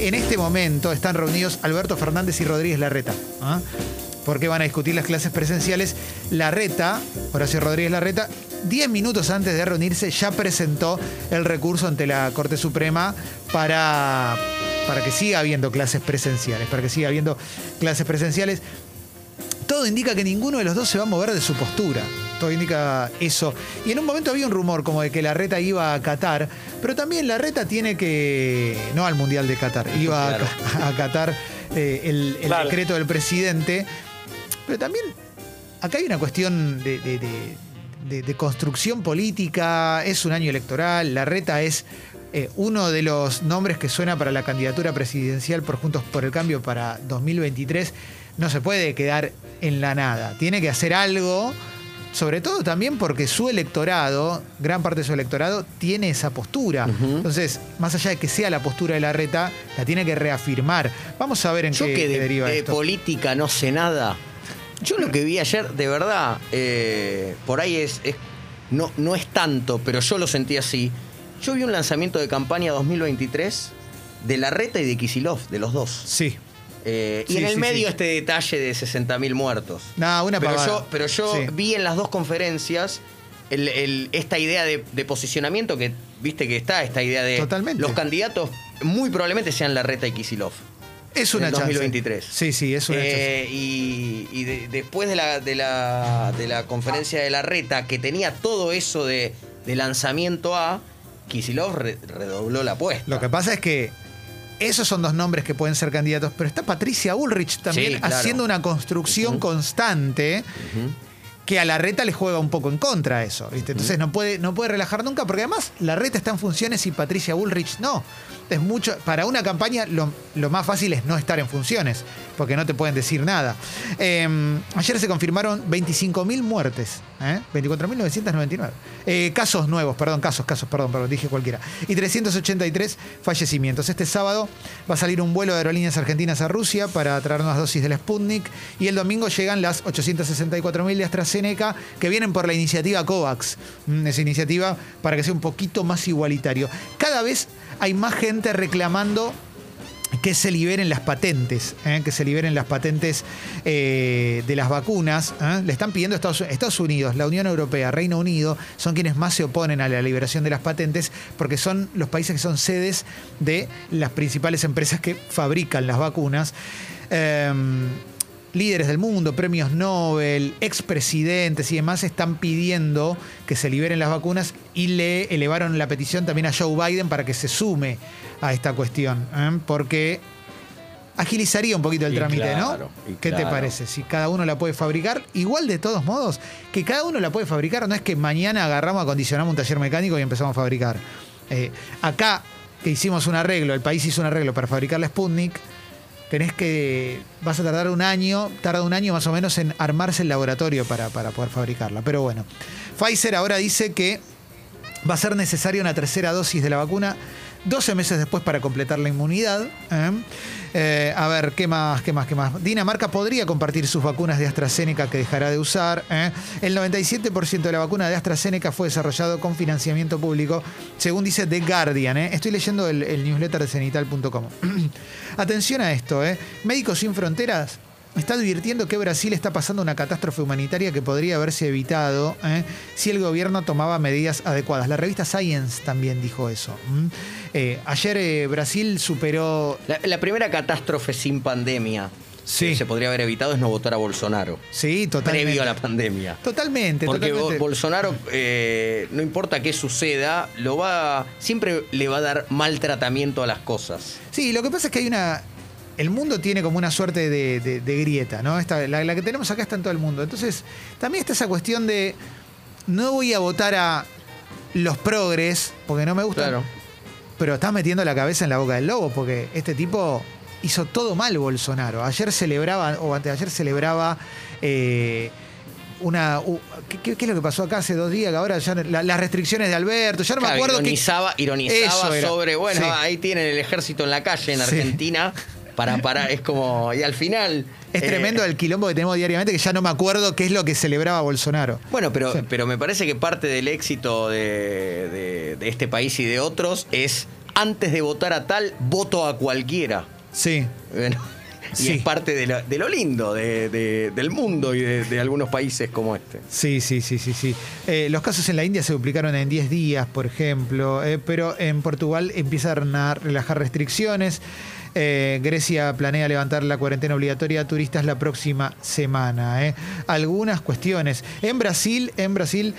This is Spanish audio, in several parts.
En este momento están reunidos Alberto Fernández y Rodríguez Larreta. ¿ah? Porque van a discutir las clases presenciales. Larreta, Horacio Rodríguez Larreta, 10 minutos antes de reunirse ya presentó el recurso ante la Corte Suprema para, para que siga habiendo clases presenciales, para que siga habiendo clases presenciales. Todo indica que ninguno de los dos se va a mover de su postura. Todo indica eso. Y en un momento había un rumor como de que la reta iba a Qatar, pero también la reta tiene que. No al Mundial de Qatar, iba a- Claro. a, acatar eh, el, decreto del presidente. Pero también acá hay una cuestión de, de- de- de- de construcción política, es un año electoral, la reta es eh, uno de los nombres que suena para la candidatura presidencial por Juntos por el Cambio para 2023. No se puede quedar en la nada, tiene que hacer algo. Sobre todo también porque su electorado, gran parte de su electorado, tiene esa postura. Entonces, más allá de que sea la postura de la reta, la tiene que reafirmar. Vamos a ver en Yo qué, que de, deriva de esto. política no sé nada. Yo lo que vi ayer, de verdad, eh, por ahí es, es- no, no es tanto, pero yo lo sentí así. Yo vi un lanzamiento de campaña 2023 de la Reta y de Kisilov, de los dos. Sí. Eh, y en el sí, medio sí. este detalle de 60.000 muertos. No, una pero pavada. yo, pero yo vi en las dos conferencias el- el- esta idea de, de posicionamiento que viste que está, esta idea de Totalmente. los candidatos muy probablemente sean la Reta y Kisilov. Es una en el chance. 2023. Sí, sí, es una chance. Eh, y y de- después de la, de, la, de la conferencia de la reta, que tenía todo eso de, de lanzamiento A, Kisilov re- redobló la apuesta. Lo que pasa es que esos son dos nombres que pueden ser candidatos, pero está Patricia Ulrich también Sí, claro. haciendo una construcción constante que a la reta le juega un poco en contra eso. ¿viste? Entonces no puede, no puede relajar nunca, porque además la reta está en funciones y Patricia Bullrich no. Es mucho. Para una campaña lo, más fácil es no estar en funciones, porque no te pueden decir nada. Eh, ayer se confirmaron 25.000 muertes, ¿eh? 24.999. Eh, casos nuevos, perdón, casos, casos, perdón, perdón, dije cualquiera. Y 383 fallecimientos. Este sábado va a salir un vuelo de aerolíneas argentinas a Rusia para traer unas dosis del Sputnik. Y el domingo llegan las 864.000 de AstraZeneca que vienen por la iniciativa COVAX. Mm, Esa iniciativa para que sea un poquito más igualitario. Cada vez hay más gente reclamando que se liberen las patentes, ¿eh? que se liberen las patentes eh, de las vacunas. ¿eh? Le están pidiendo Estados, Estados Unidos, la Unión Europea, Reino Unido, son quienes más se oponen a la liberación de las patentes porque son los países que son sedes de las principales empresas que fabrican las vacunas. Líderes del mundo, premios Nobel, expresidentes y demás están pidiendo que se liberen las vacunas y le elevaron la petición también a Joe Biden para que se sume a esta cuestión, ¿eh? porque agilizaría un poquito el Y trámite, claro, ¿no? ¿Qué te parece? Si cada uno la puede fabricar, igual de todos modos, que cada uno la puede fabricar, no es que mañana agarramos, acondicionamos un taller mecánico y empezamos a fabricar. Eh, acá que hicimos un arreglo, el país hizo un arreglo para fabricar la Sputnik, tenés que. vas a tardar un año, tarda un año más o menos en armarse el laboratorio para, para poder fabricarla. Pero bueno, Pfizer ahora dice que va a ser necesaria una tercera dosis de la vacuna 12 meses después para completar la inmunidad. ¿eh? Eh, a ver, ¿qué más, qué más, qué más? Dinamarca podría compartir sus vacunas de AstraZeneca que dejará de usar. ¿eh? El 97% de la vacuna de AstraZeneca fue desarrollado con financiamiento público, según dice The Guardian. Estoy leyendo el, el newsletter de cenital.com. Atención a esto, ¿eh? Médicos Sin Fronteras está advirtiendo que Brasil está pasando una catástrofe humanitaria que podría haberse evitado ¿eh? si el gobierno tomaba medidas adecuadas. La revista Science también dijo eso. Eh, ayer eh, Brasil superó... La, la primera catástrofe sin pandemia Sí. que se podría haber evitado es no votar a Bolsonaro. Sí, totalmente. Previo a la pandemia. Totalmente, Porque totalmente. Bolsonaro, eh, no importa qué suceda, lo va, siempre le va a dar maltratamiento a las cosas. Sí, lo que pasa es que hay una. El mundo tiene como una suerte de, de- de grieta, ¿no? Esta, la, la que tenemos acá está en todo el mundo. Entonces, también está esa cuestión de. No voy a votar a los progres, porque no me gustan. Claro. Pero estás metiendo la cabeza en la boca del lobo, porque este tipo hizo todo mal Bolsonaro. Ayer celebraba, o anteayer celebraba. eh, una, ¿qué, es lo que pasó acá hace dos días? Que ahora ya no- la- las restricciones de Alberto, ya no me acuerdo. ironizaba, ironizaba Eso era. sobre, bueno, Sí. ahí tienen el ejército en la calle en Sí. Para parar. Es como, y al final. Es eh, tremendo el quilombo que tenemos diariamente que ya no me acuerdo qué es lo que celebraba Bolsonaro. Bueno, pero, Sí. pero me parece que parte del éxito de, de- de este país y de otros es antes de votar a tal, voto a cualquiera. Sí. Bueno, y Sí. es parte de lo, de lo lindo de- de- del mundo y de, de algunos países como este. Sí, sí, sí, sí, sí. Eh, los casos en la India se duplicaron en 10 días, por ejemplo, eh, pero en Portugal empiezan a relajar restricciones. Eh, Grecia planea levantar la cuarentena obligatoria a turistas la próxima semana. eh. Algunas cuestiones. En Brasil, en Brasil,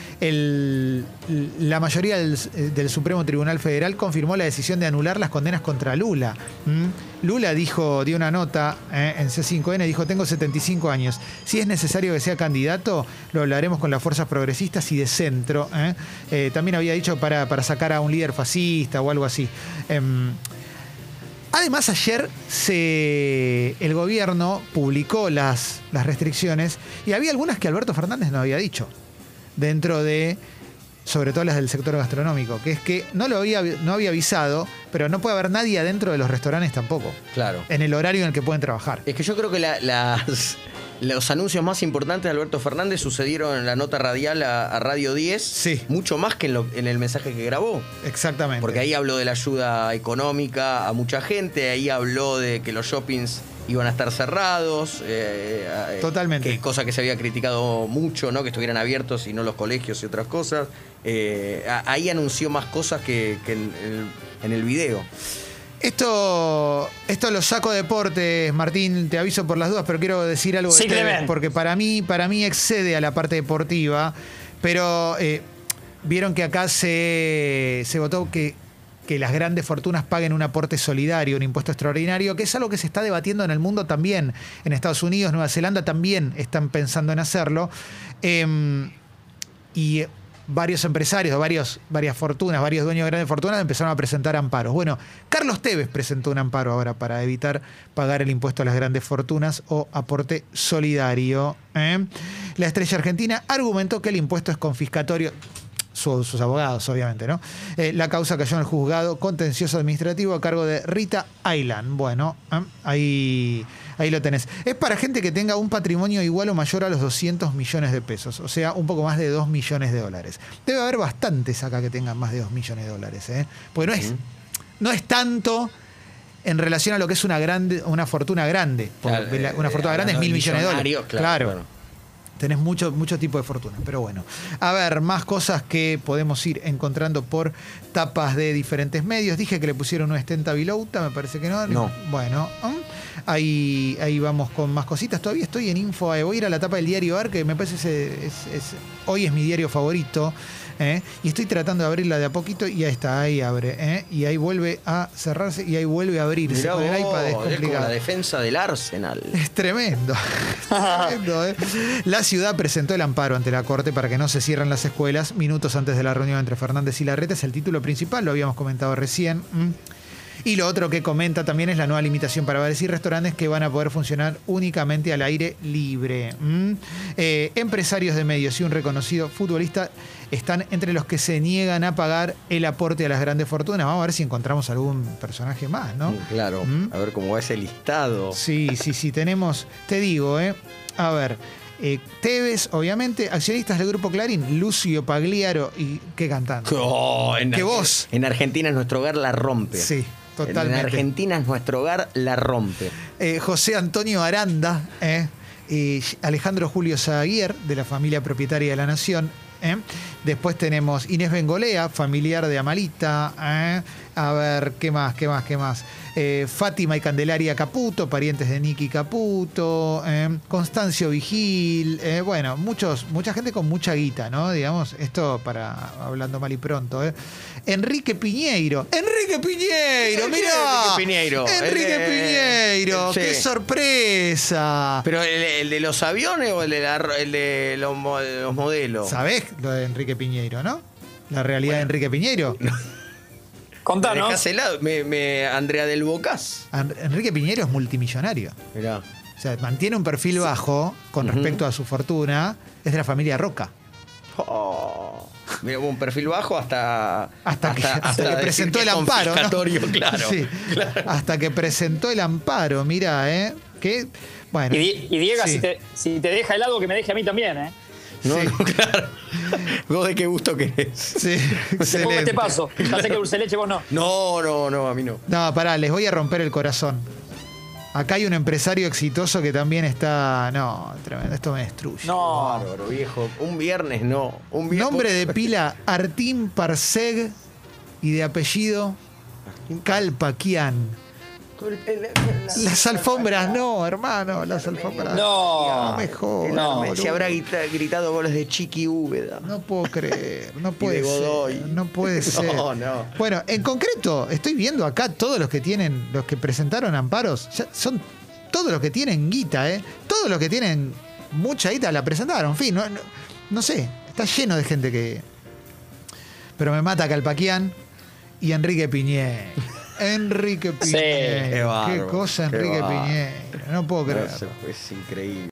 la mayoría del, Supremo Tribunal Federal confirmó la decisión de anular las condenas contra Lula. Lula dijo, dio una nota eh, en C5N, dijo, tengo 75 años. Si es necesario que sea candidato, lo hablaremos con las fuerzas progresistas y de centro. también había dicho para, para sacar a un líder fascista o algo así. Em, Además, ayer se, el gobierno publicó las, las restricciones y había algunas que Alberto Fernández no había dicho, dentro de, sobre todo las del sector gastronómico, que es que no lo había, no había avisado, pero no puede haber nadie adentro de los restaurantes tampoco, Claro. en el horario en el que pueden trabajar. Es que yo creo que la- las- los anuncios más importantes de Alberto Fernández sucedieron en la nota radial a, a Radio 10. Sí. Mucho más que en, lo- en el mensaje que grabó. Exactamente. Porque ahí habló de la ayuda económica a mucha gente, ahí habló de que los shoppings iban a estar cerrados. eh, eh, Totalmente. Que, cosa que se había criticado mucho, ¿no? Que estuvieran abiertos y no los colegios y otras cosas. Eh, ahí anunció más cosas que, que en, el, en el video. Esto, esto lo saco de deportes, Martín, te aviso por las dudas, pero quiero decir algo de Sí, Tevez, Clemente. porque para mí, para mí excede a la parte deportiva, pero eh, vieron que acá se, se votó que, que las grandes fortunas paguen un aporte solidario, un impuesto extraordinario, que es algo que se está debatiendo en el mundo también. En Estados Unidos, Nueva Zelanda también están pensando en hacerlo. Em, y varios empresarios, varios, varias fortunas, varios dueños de grandes fortunas empezaron a presentar amparos. Bueno, Carlos Tevez presentó un amparo ahora para evitar pagar el impuesto a las grandes fortunas o aporte solidario. ¿eh? La estrella argentina argumentó que el impuesto es confiscatorio. Su- sus abogados, obviamente, ¿no? Eh, la causa cayó en el juzgado contencioso administrativo a cargo de Rita Aylan. Bueno, ¿eh? ahí, ahí lo tenés. Es para gente que tenga un patrimonio igual o mayor a los 200 millones de pesos, o sea, un poco más de 2 millones de dólares. Debe haber bastantes acá que tengan más de 2 millones de dólares, ¿eh? Porque no es, no es tanto en relación a lo que es una grande, una fortuna grande. Claro, la- una eh, fortuna grande es mil millones de dólares. claro, claro. Tenés mucho, mucho tipo de fortuna, pero bueno. A ver, más cosas que podemos ir encontrando por tapas de diferentes medios. Dije que le pusieron un estenta Vilauta, me parece que no. No. Bueno, ¿m? ahí, ahí vamos con más cositas. Todavía estoy en info. eh, Voy a ir a la tapa del diario AR, que me parece es- hoy es mi diario favorito. ¿Eh? Y estoy tratando de abrirla de a poquito y ahí está, ahí abre. ¿eh? Y ahí vuelve a cerrarse y ahí vuelve a abrirse. Mirá con el vos, iPad es es como complicado. la defensa del Arsenal. Es tremendo. Es tremendo, ¿eh? La ciudad presentó el amparo ante la Corte para que no se cierren las escuelas minutos antes de la reunión entre Fernández y Larreta. Es el título principal, lo habíamos comentado recién. Y lo otro que comenta también es la nueva limitación para bares y restaurantes que van a poder funcionar únicamente al aire libre. Eh, empresarios de medios y un reconocido futbolista están entre los que se niegan a pagar el aporte a las grandes fortunas. Vamos a ver si encontramos algún personaje más, ¿no? Claro, ¿Mm? a ver cómo va ese listado. Sí, sí, sí, tenemos, te digo, ¿eh? A ver, eh, Tevez, obviamente, accionistas del Grupo Clarín, Lucio Pagliaro y qué cantante. Oh, en ¡Qué voz! En Argentina es nuestro hogar la rompe. Sí, totalmente. En Argentina es nuestro hogar la rompe. Eh, José Antonio Aranda, ¿eh? y Alejandro Julio Zaguier, de la familia propietaria de la Nación. ¿Eh? Después tenemos Inés Bengolea, familiar de Amalita. A ver, ¿qué más? ¿Qué más? ¿Qué más? Eh, Fátima y Candelaria Caputo, parientes de Nicky Caputo. ¿eh? Constancio Vigil. ¿eh? Bueno, muchos, mucha gente con mucha guita, ¿no? Digamos, esto para hablando mal y pronto. ¿eh? Enrique Piñeiro. ¡Enrique Piñeiro! ¿Quién es ¡Mirá! Enrique Piñeiro? ¡Enrique Piñeiro! Sí. ¡Qué sorpresa! ¿Pero el, el de los aviones o el de, la- el de los, mo- de los modelos? ¿Sabés lo de Enrique Piñeiro, no? La realidad de Enrique Piñeiro. Contanos. Me, me- Andrea del Bocas. Enrique Piñeiro es multimillonario. Mirá. O sea, mantiene un perfil bajo con respecto a su fortuna. Es de la familia Roca. Oh. Mira, un perfil bajo hasta. Hasta, que, hasta que decir presentó que el amparo. ¿no? claro. Sí, Hasta que presentó el amparo, mira, ¿eh? Que, bueno. Y, Di- y Diego, sí. si, te, si te deja helado, que me deje a mí también, ¿eh? No, Sí. no, claro. ¿Vos de qué gusto querés? Sí, excelente. te paso. Ya sé que dulce leche vos no. No, no, no, a mí no. No, pará, les voy a romper el corazón. Acá hay un empresario exitoso que también está. No, tremendo, esto me destruye. No. Bárbaro, viejo. Un viernes no. Un viernes. Nombre de pila Artim Parseg y de apellido Calpaquian. Las alfombras no, hermano, las alfombras. No. No me jodas. No. Se habrá grita- gritado goles de Chiqui Úbeda. No puedo creer, no puede de Godoy. ser. No puede ser. No, no. Bueno, en concreto, estoy viendo acá todos los que tienen, los que presentaron amparos, ya son todos los que tienen guita, ¿eh? Todos los que tienen mucha guita la presentaron. En fin, no, no- no sé, está lleno de gente que. Pero me mata Calpaquian y Enrique Piñé. Enrique Sí. Piñé. Qué cosa, Enrique. Piñé. No puedo No, creer. eso es increíble.